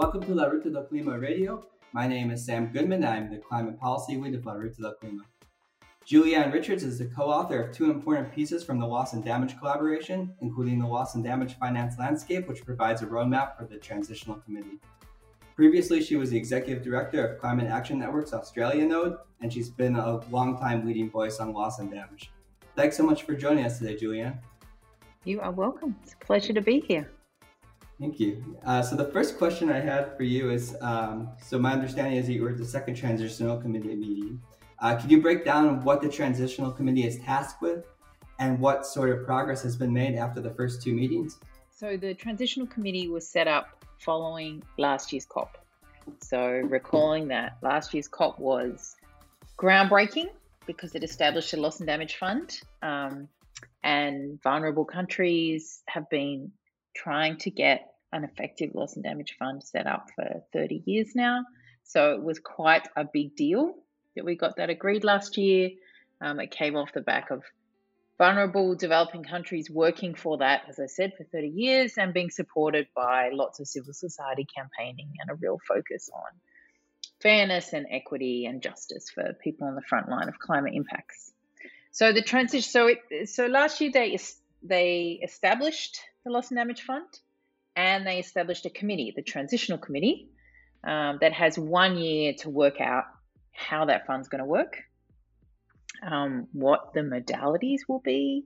Welcome to La Ruta del Clima Radio. My name is Sam Goodman. I'm the Climate Policy Lead of La Ruta del Clima. Julie Anne Richards is the co-author of two important pieces from the Loss and Damage collaboration, including the Loss and Damage Finance Landscape, which provides a roadmap for the Transitional Committee. Previously, she was the Executive Director of Climate Action Network's Australia Node, and she's been a long-time leading voice on loss and damage. Thanks so much for joining us today, Julie Anne. You are welcome. It's a pleasure to be here. Thank you. Uh, so the first question I had for you is, um, so my understanding is that you were at the second transitional committee meeting. Uh, could you break down what the transitional committee is tasked with and what sort of progress has been made after the first two meetings? So the transitional committee was set up following last year's COP. So recalling that last year's COP was groundbreaking because it established a loss and damage fund. Um, and vulnerable countries have been trying to get an effective loss and damage fund set up for 30 years now. So it was quite a big deal that we got that agreed last year. Um, it came off the back of vulnerable developing countries working for that, as I said, for 30 years and being supported by lots of civil society campaigning and a real focus on fairness and equity and justice for people on the front line of climate impacts. So the transition. So it. So last year they they established the Loss and Damage Fund, and they established a committee, the Transitional Committee, um, that has one year to work out how that fund's going to work, um, what the modalities will be,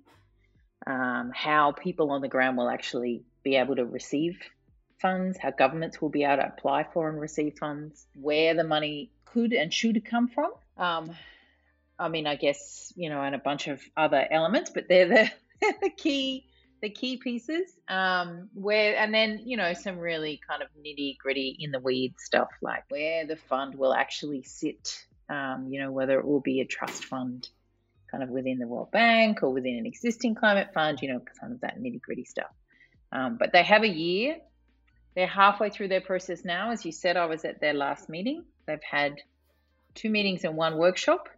um, how people on the ground will actually be able to receive funds, how governments will be able to apply for and receive funds, where the money could and should come from. Um, I mean, I guess you know, and a bunch of other elements, but they're the, the key the key pieces. Um, where and then you know some really kind of nitty gritty in the weeds stuff like where the fund will actually sit. Um, you know, whether it will be a trust fund, kind of within the World Bank or within an existing climate fund. You know, kind of that nitty gritty stuff. Um, but they have a year. They're halfway through their process now. As you said, I was at their last meeting. They've had two meetings and one workshop,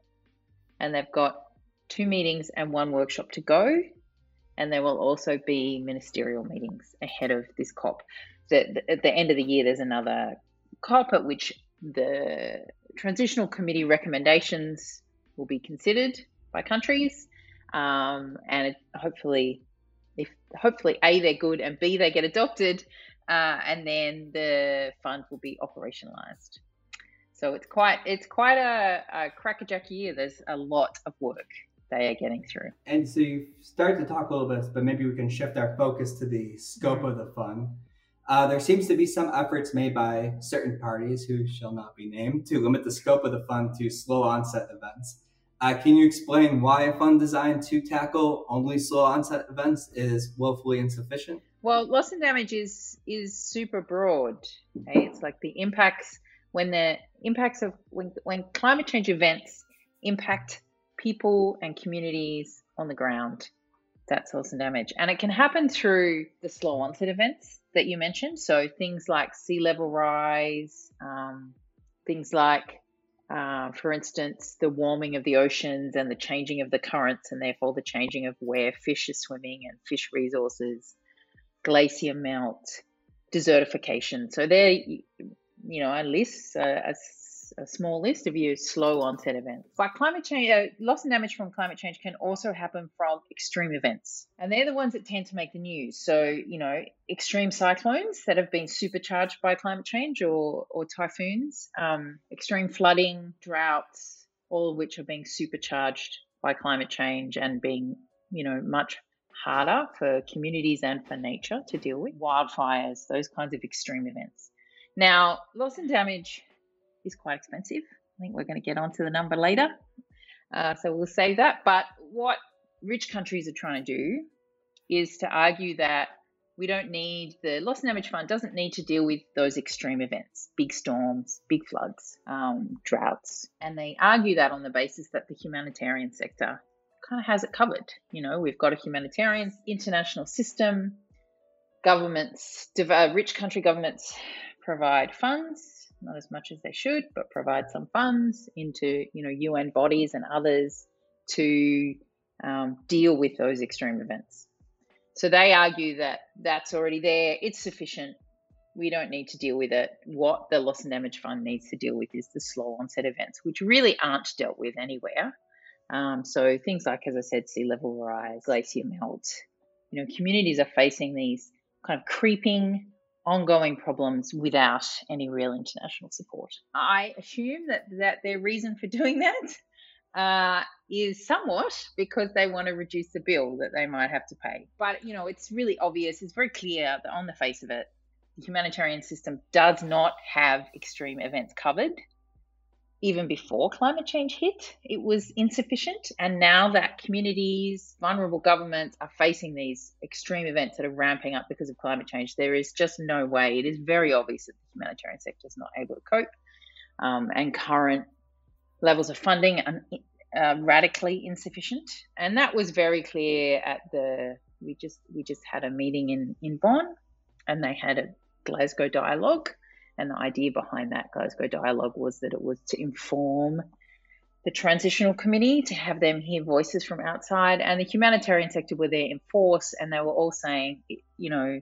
and they've got two meetings and one workshop to go and there will also be ministerial meetings ahead of this COP. The, at the end of the year, there's another COP at which the transitional committee recommendations will be considered by countries, um, and hopefully, if hopefully a they're good and b they get adopted, uh, and then the fund will be operationalized. So it's quite it's quite a, a crackerjack year. There's a lot of work they are getting through. And so you started to talk a little bit, but maybe we can shift our focus to the scope of the fund. Uh, there seems to be some efforts made by certain parties who shall not be named to limit the scope of the fund to slow onset events. Uh, can you explain why a fund designed to tackle only slow onset events is woefully insufficient? Well, loss and damage is is super broad. Okay? It's like the impacts when the impacts of when, when climate change events impact people and communities on the ground that loss and damage. And it can happen through the slow onset events that you mentioned. So things like sea level rise, um, things like, uh, for instance, the warming of the oceans and the changing of the currents, and therefore the changing of where fish are swimming and fish resources, glacier melt, desertification. So they're, you know, a a small list of you slow onset events. But climate change, uh, loss and damage from climate change can also happen from extreme events. And they're the ones that tend to make the news. So, you know, extreme cyclones that have been supercharged by climate change or, or typhoons, um, extreme flooding, droughts, all of which are being supercharged by climate change and being, you know, much harder for communities and for nature to deal with. Wildfires, those kinds of extreme events. Now, loss and damage is quite expensive. I think we're going to get onto the number later. Uh, so we'll save that. But what rich countries are trying to do is to argue that we don't need the loss and damage fund doesn't need to deal with those extreme events, big storms, big floods, um, droughts, and they argue that on the basis that the humanitarian sector kind of has it covered. You know, we've got a humanitarian international system. Governments, rich country governments provide funds not as much as they should, but provide some funds into you know UN bodies and others to um, deal with those extreme events. So they argue that that's already there, it's sufficient. we don't need to deal with it. What the loss and damage fund needs to deal with is the slow onset events, which really aren't dealt with anywhere. Um, so things like, as I said, sea level rise, glacier melt. You know, communities are facing these kind of creeping, ongoing problems without any real international support. I assume that that their reason for doing that uh, is somewhat because they want to reduce the bill that they might have to pay. But you know, it's really obvious. It's very clear that on the face of it, the humanitarian system does not have extreme events covered. Even before climate change hit, it was insufficient. And now that communities, vulnerable governments are facing these extreme events that are ramping up because of climate change, there is just no way. It is very obvious that the humanitarian sector is not able to cope. Um, and current levels of funding are uh, radically insufficient. And that was very clear at the we just we just had a meeting in in Bonn, and they had a Glasgow Dialogue. And the idea behind that Glasgow Dialogue was that it was to inform the transitional committee to have them hear voices from outside and the humanitarian sector were there in force and they were all saying you know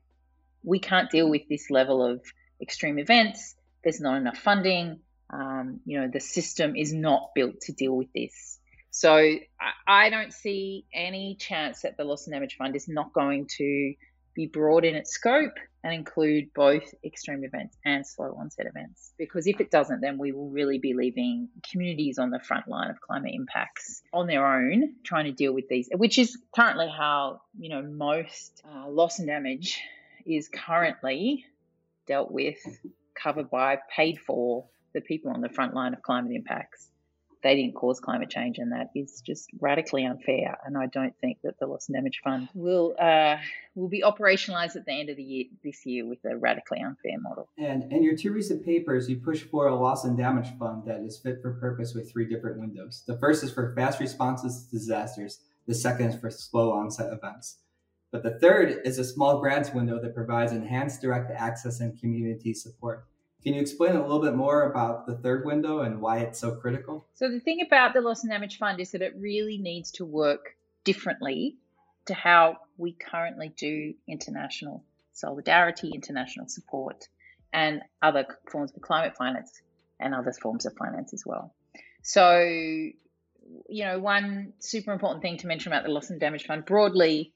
we can't deal with this level of extreme events. There's not enough funding. Um, you know the system is not built to deal with this. So I, I don't see any chance that the loss and damage fund is not going to be broad in its scope and include both extreme events and slow onset events. Because if it doesn't, then we will really be leaving communities on the front line of climate impacts on their own, trying to deal with these, which is currently how you know most uh, loss and damage is currently dealt with, covered by, paid for the people on the front line of climate impacts they didn't cause climate change, and that is just radically unfair. And I don't think that the loss and damage fund will uh, will be operationalised at the end of the year this year with a radically unfair model. And in your two recent papers, you push for a loss and damage fund that is fit for purpose with three different windows. The first is for fast responses to disasters. The second is for slow onset events. But the third is a small grants window that provides enhanced direct access and community support. Can you explain a little bit more about the third window and why it's so critical? So, the thing about the Loss and Damage Fund is that it really needs to work differently to how we currently do international solidarity, international support, and other forms of climate finance and other forms of finance as well. So, you know, one super important thing to mention about the Loss and Damage Fund broadly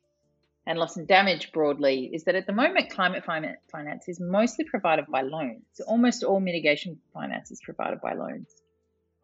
and loss and damage broadly is that at the moment, climate finance is mostly provided by loans. Almost all mitigation finance is provided by loans.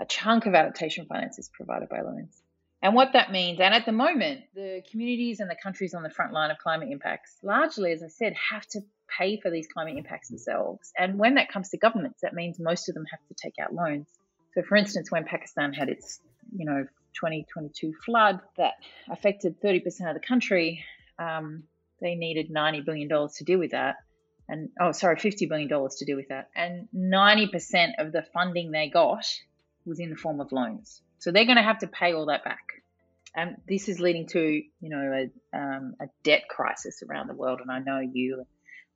A chunk of adaptation finance is provided by loans. And what that means, and at the moment, the communities and the countries on the front line of climate impacts, largely, as I said, have to pay for these climate impacts themselves. And when that comes to governments, that means most of them have to take out loans. So, for instance, when Pakistan had its, you know, 2022 flood that affected 30% of the country, um, they needed $90 billion to deal with that. And oh, sorry, $50 billion to deal with that. And 90% of the funding they got was in the form of loans. So they're going to have to pay all that back. And this is leading to, you know, a, um, a debt crisis around the world. And I know you,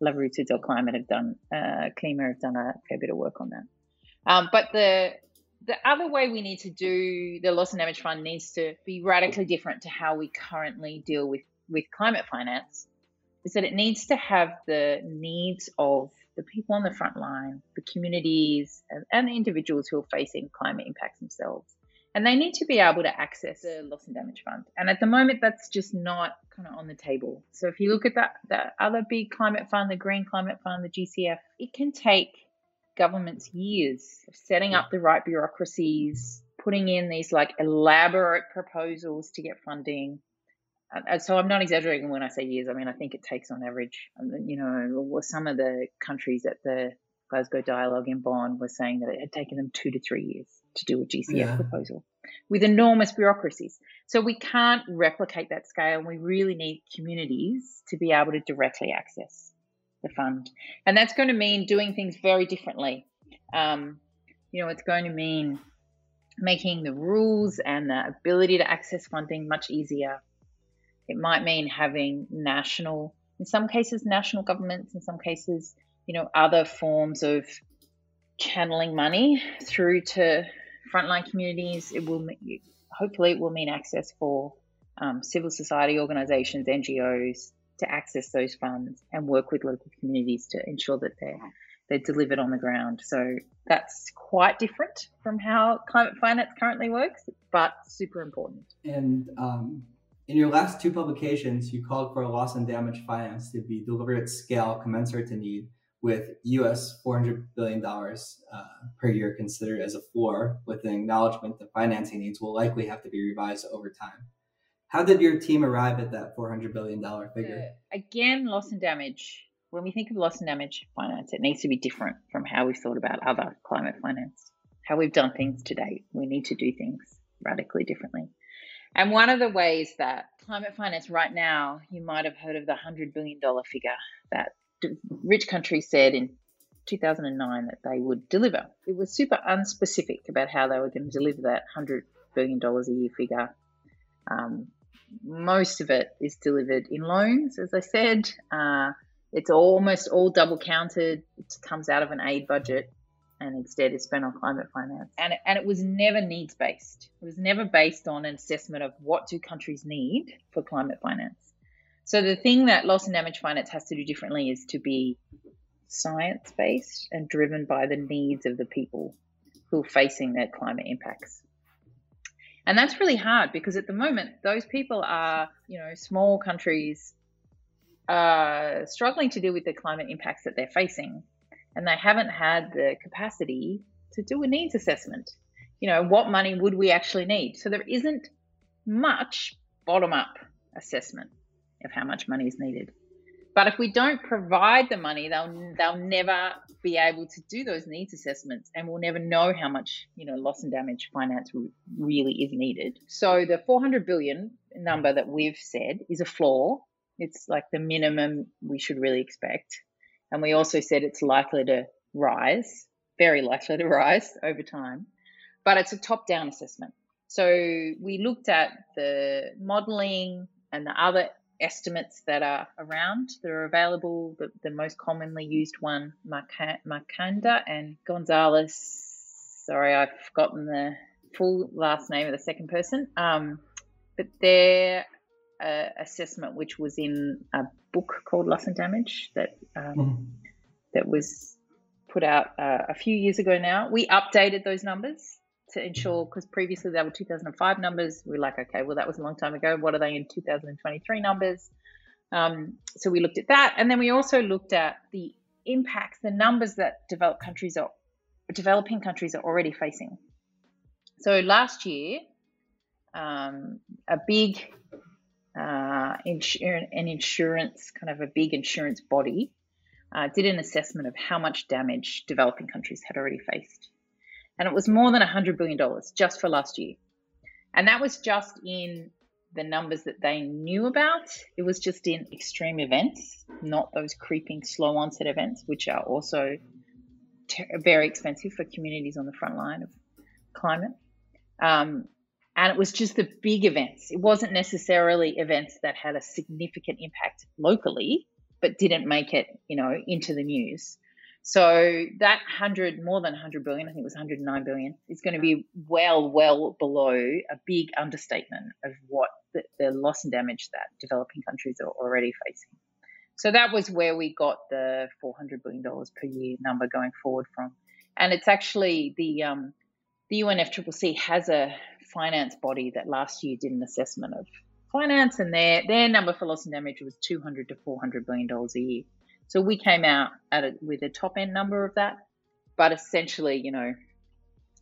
Rooted Climate have done, uh, Clima have done a fair bit of work on that. Um, but the the other way we need to do the loss and damage fund needs to be radically different to how we currently deal with with climate finance is that it needs to have the needs of the people on the front line, the communities, and, and the individuals who are facing climate impacts themselves. And they need to be able to access the loss and damage fund. And at the moment, that's just not kind of on the table. So if you look at that, that other big climate fund, the Green Climate Fund, the GCF, it can take governments years of setting up the right bureaucracies, putting in these like elaborate proposals to get funding, so I'm not exaggerating when I say years. I mean, I think it takes on average, um, you know, some of the countries at the Glasgow Dialogue in Bonn were saying that it had taken them two to three years to do a GCF yeah. proposal with enormous bureaucracies. So we can't replicate that scale. We really need communities to be able to directly access the fund. And that's going to mean doing things very differently. Um, you know, it's going to mean making the rules and the ability to access funding much easier it might mean having national, in some cases, national governments, in some cases, you know, other forms of channeling money through to frontline communities. It will, hopefully, it will mean access for um, civil society organizations, NGOs, to access those funds and work with local communities to ensure that they're they're delivered on the ground. So that's quite different from how climate finance currently works, but super important. And um, in your last two publications, you called for loss and damage finance to be delivered at scale commensurate to need, with US $400 billion uh, per year considered as a floor, with an acknowledgement that financing needs will likely have to be revised over time. How did your team arrive at that $400 billion figure? Uh, again, loss and damage. When we think of loss and damage finance, it needs to be different from how we've thought about other climate finance. How we've done things to date. We need to do things radically differently. And one of the ways that climate finance right now, you might have heard of the $100 billion figure that rich countries said in 2009 that they would deliver. It was super unspecific about how they were going to deliver that $100 billion a year figure. Um, most of it is delivered in loans, as I said. Uh, it's almost all double counted. It comes out of an aid budget and instead is spent on climate finance. And, and it was never needs based. It was never based on an assessment of what do countries need for climate finance. So the thing that loss and damage finance has to do differently is to be science based and driven by the needs of the people who are facing their climate impacts. And that's really hard because at the moment, those people are, you know, small countries uh, struggling to deal with the climate impacts that they're facing. And they haven't had the capacity to do a needs assessment. You know, what money would we actually need? So there isn't much bottom up assessment of how much money is needed. But if we don't provide the money, they'll they'll never be able to do those needs assessments, and we'll never know how much you know loss and damage finance really is needed. So the 400 billion number that we've said is a floor. It's like the minimum we should really expect, and we also said it's likely to rise, very likely to rise over time. But it's a top-down assessment. So we looked at the modelling and the other estimates that are around that are available. The, the most commonly used one, Markandya and Gonzalez. Sorry, I've forgotten the full last name of the second person. Um, but their uh, assessment, which was in a book called Loss and Damage, that um, mm. that was put out uh, a few years ago now. We updated those numbers to ensure because previously they were 2005 numbers. We're like, okay, well that was a long time ago. What are they in 2023 numbers? Um, so we looked at that, and then we also looked at the impacts, the numbers that developed countries are developing countries are already facing. So last year, um, a big uh, insur- an insurance kind of a big insurance body uh, did an assessment of how much damage developing countries had already faced and it was more than $100 billion just for last year. And that was just in the numbers that they knew about. It was just in extreme events, not those creeping slow onset events, which are also ter- very expensive for communities on the front line of climate. Um, and it was just the big events. It wasn't necessarily events that had a significant impact locally, but didn't make it, you know, into the news. So that 100, more than 100 billion, I think it was 109 billion, is going to be well, well below a big understatement of what the, the loss and damage that developing countries are already facing. So that was where we got the $400 billion per year number going forward from. And it's actually the, um, the UNFCCC has a finance body that last year did an assessment of finance, and their, their number for loss and damage was 200 to $400 billion a year. So we came out at it with a top end number of that, but essentially, you know,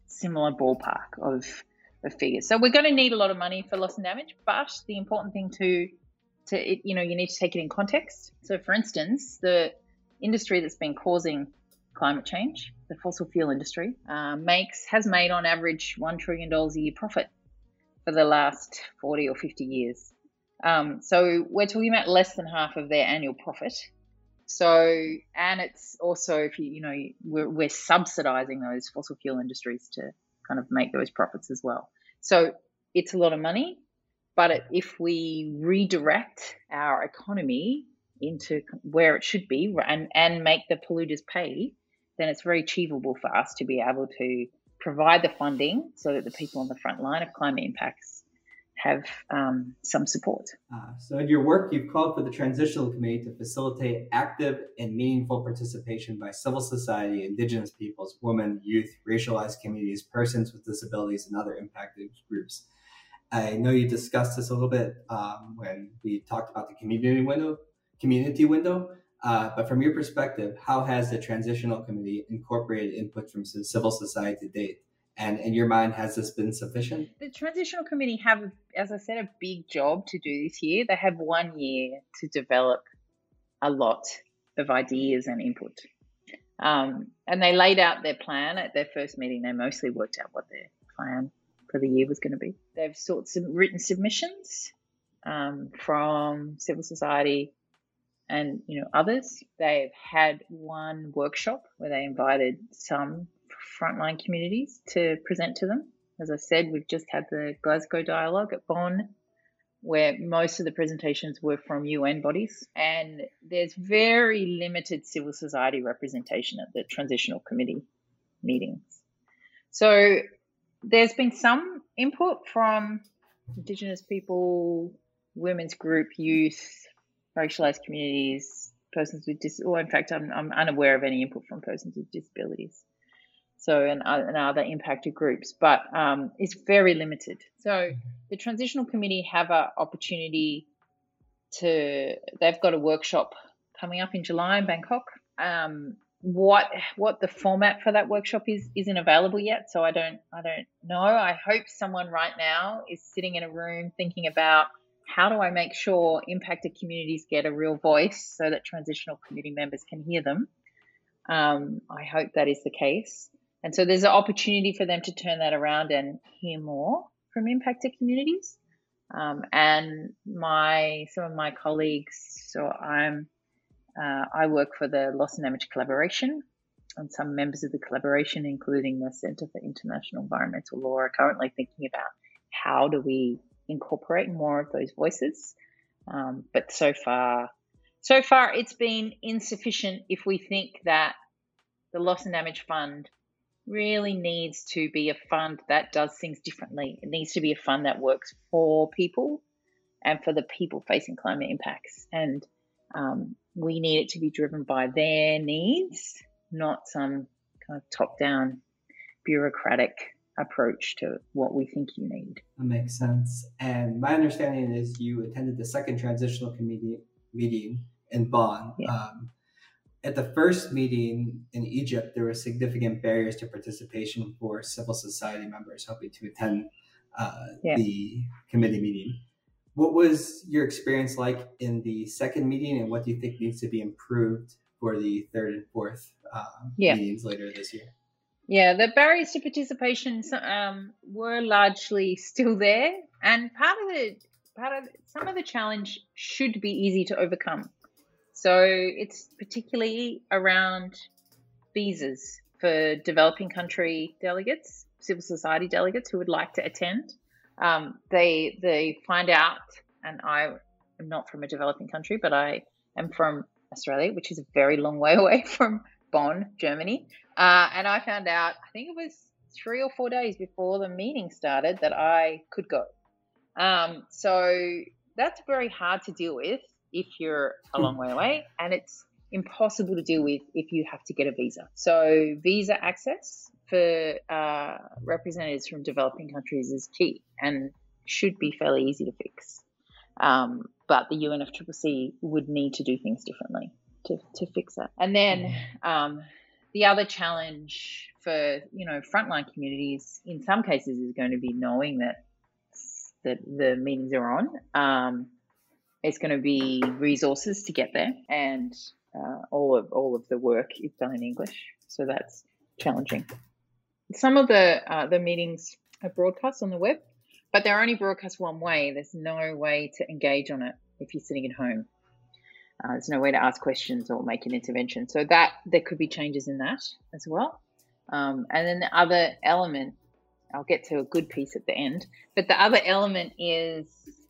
similar ballpark of, of figures. So we're going to need a lot of money for loss and damage, but the important thing to to it, you know, you need to take it in context. So, for instance, the industry that's been causing climate change, the fossil fuel industry, uh, makes has made on average one trillion dollars a year profit for the last forty or fifty years. Um, so we're talking about less than half of their annual profit so, and it's also if you you know we're, we're subsidizing those fossil fuel industries to kind of make those profits as well. So it's a lot of money, but it, if we redirect our economy into where it should be and and make the polluters pay, then it's very achievable for us to be able to provide the funding so that the people on the front line of climate impacts have um, some support. Uh, so, in your work, you've called for the Transitional Committee to facilitate active and meaningful participation by civil society, Indigenous peoples, women, youth, racialized communities, persons with disabilities, and other impacted groups. I know you discussed this a little bit um, when we talked about the community window. Community window, uh, but from your perspective, how has the Transitional Committee incorporated input from civil society to date? And in your mind, has this been sufficient? The Transitional Committee have, as I said, a big job to do this year. They have one year to develop a lot of ideas and input. Um, and they laid out their plan at their first meeting. They mostly worked out what their plan for the year was going to be. They've sought some written submissions um, from civil society and you know others. They've had one workshop where they invited some frontline communities to present to them. As I said, we've just had the Glasgow dialogue at Bonn, where most of the presentations were from UN bodies, and there's very limited civil society representation at the transitional committee meetings. So there's been some input from Indigenous people, women's group, youth, racialized communities, persons with dis, or in fact, I'm, I'm unaware of any input from persons with disabilities so and, uh, and other impacted groups, but um, it's very limited. So mm-hmm. the transitional committee have an opportunity to. They've got a workshop coming up in July in Bangkok. Um, what what the format for that workshop is isn't available yet, so I don't I don't know. I hope someone right now is sitting in a room thinking about how do I make sure impacted communities get a real voice so that transitional committee members can hear them. Um, I hope that is the case. And so there's an opportunity for them to turn that around and hear more from impacted communities. Um, and my some of my colleagues, so I'm uh, I work for the Loss and Damage Collaboration, and some members of the collaboration, including the Centre for International Environmental Law, are currently thinking about how do we incorporate more of those voices. Um, but so far, so far it's been insufficient if we think that the Loss and Damage Fund really needs to be a fund that does things differently. It needs to be a fund that works for people and for the people facing climate impacts. And um, we need it to be driven by their needs, not some kind of top down bureaucratic approach to what we think you need. That makes sense. And my understanding is you attended the second transitional committee meeting in Bonn. Yeah. Um, at the first meeting in Egypt, there were significant barriers to participation for civil society members hoping to attend uh, yeah. the committee meeting. What was your experience like in the second meeting, and what do you think needs to be improved for the third and fourth uh, yeah. meetings later this year? Yeah, the barriers to participation um, were largely still there, and part of the part of some of the challenge should be easy to overcome. So it's particularly around visas for developing country delegates, civil society delegates who would like to attend. Um, they they find out, and I am not from a developing country, but I am from Australia, which is a very long way away from Bonn, Germany. Uh, and I found out, I think it was three or four days before the meeting started, that I could go. Um, so that's very hard to deal with if you're a long way away, and it's impossible to deal with if you have to get a visa. So, visa access for uh, representatives from developing countries is key and should be fairly easy to fix. Um, but the UNFCCC would need to do things differently to, to fix that. And then um, the other challenge for you know frontline communities in some cases is going to be knowing that that the meetings are on. Um, it's going to be resources to get there, and uh, all of all of the work is done in English, so that's challenging. Some of the uh, the meetings are broadcast on the web, but they're only broadcast one way. There's no way to engage on it if you're sitting at home. Uh, there's no way to ask questions or make an intervention. So that there could be changes in that as well. Um, and then the other element, I'll get to a good piece at the end, but the other element is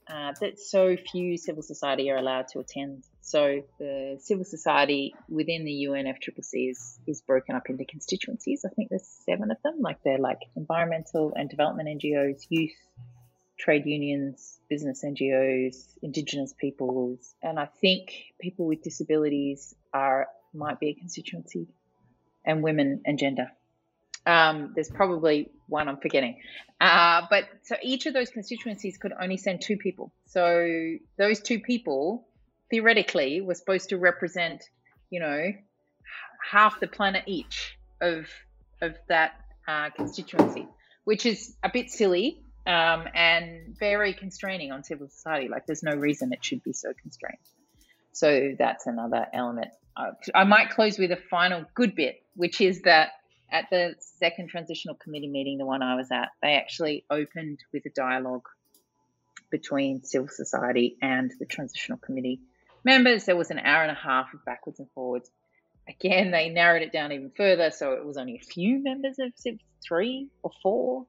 uh, that so few civil society are allowed to attend. So the civil society within the UNFCCC is, is broken up into constituencies. I think there's seven of them. Like they're like environmental and development NGOs, youth, trade unions, business NGOs, Indigenous peoples, and I think people with disabilities are might be a constituency, and women and gender. Um, there's probably one I'm forgetting. Uh, but so each of those constituencies could only send two people. So those two people theoretically were supposed to represent, you know, half the planet each of of that uh, constituency, which is a bit silly um, and very constraining on civil society. Like there's no reason it should be so constrained. So that's another element. I might close with a final good bit, which is that at the second transitional committee meeting, the one I was at, they actually opened with a dialogue between civil society and the transitional committee members. There was an hour and a half of backwards and forwards. Again, they narrowed it down even further, so it was only a few members of three or four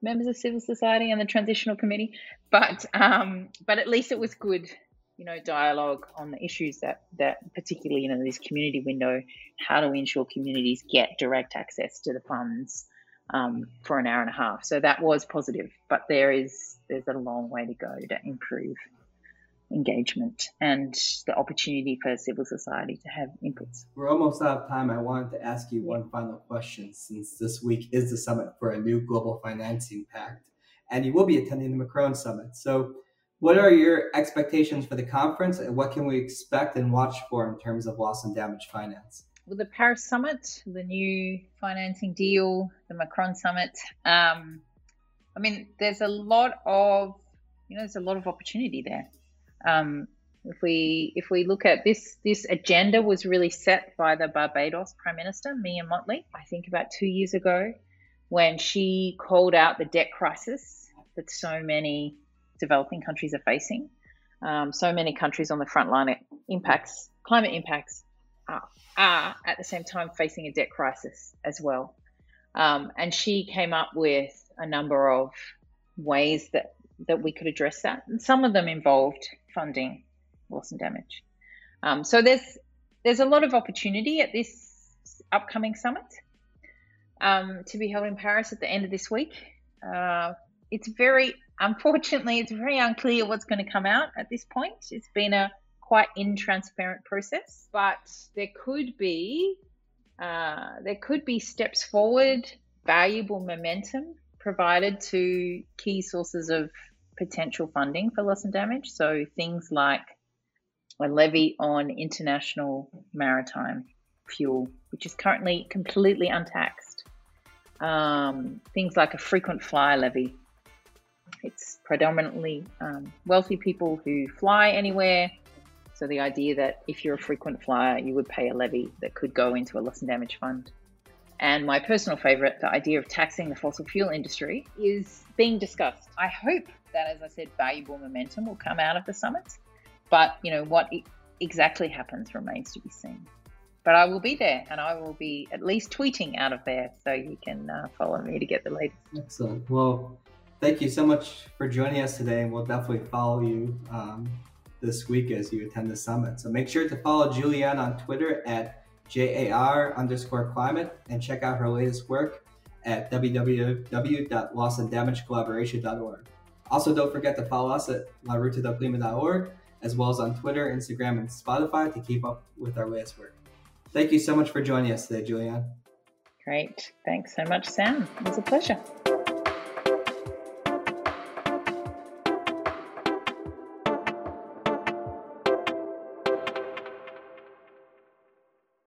members of civil society and the transitional committee, but um, but at least it was good you know, dialogue on the issues that, that particularly, you know, this community window, how do we ensure communities get direct access to the funds um, for an hour and a half. So that was positive, but there is, there's a long way to go to improve engagement and the opportunity for civil society to have inputs. We're almost out of time. I wanted to ask you one final question since this week is the summit for a new global financing pact and you will be attending the Macron summit. So what are your expectations for the conference and what can we expect and watch for in terms of loss and damage finance? Well, the Paris Summit, the new financing deal, the Macron Summit, um, I mean, there's a lot of, you know, there's a lot of opportunity there. Um, if we if we look at this this agenda was really set by the Barbados Prime Minister Mia Mottley, I think about two years ago, when she called out the debt crisis that so many developing countries are facing. Um, so many countries on the front line impacts, climate impacts, are, are, at the same time facing a debt crisis as well. Um, and she came up with a number of ways that, that we could address that. And some of them involved funding loss and damage. Um, so there's there's a lot of opportunity at this upcoming summit um, to be held in Paris at the end of this week. Uh, it's very unfortunately, it's very unclear what's going to come out at this point. It's been a quite intransparent process, but there could be uh, there could be steps forward, valuable momentum provided to key sources of potential funding for loss and damage. So things like a levy on international maritime fuel, which is currently completely untaxed. Um, things like a frequent flyer levy, it's predominantly um, wealthy people who fly anywhere. So the idea that if you're a frequent flyer, you would pay a levy that could go into a loss and damage fund. And my personal favorite, the idea of taxing the fossil fuel industry, is being discussed. I hope that, as I said, valuable momentum will come out of the summit. But, you know, what exactly happens remains to be seen. But I will be there and I will be at least tweeting out of there so you can uh, follow me to get the latest. Excellent. Well, thank you so much for joining us today, and we'll definitely follow you um, this week as you attend the summit. So make sure to follow Julie Anne on Twitter at JAR underscore climate and check out her latest work at www.lossandDamageCollaboration.org. Also, don't forget to follow us at laruta.clima.org as well as on Twitter, Instagram, and Spotify to keep up with our latest work. Thank you so much for joining us today, Julie Anne. Great. Thanks so much, Sam. It was a pleasure.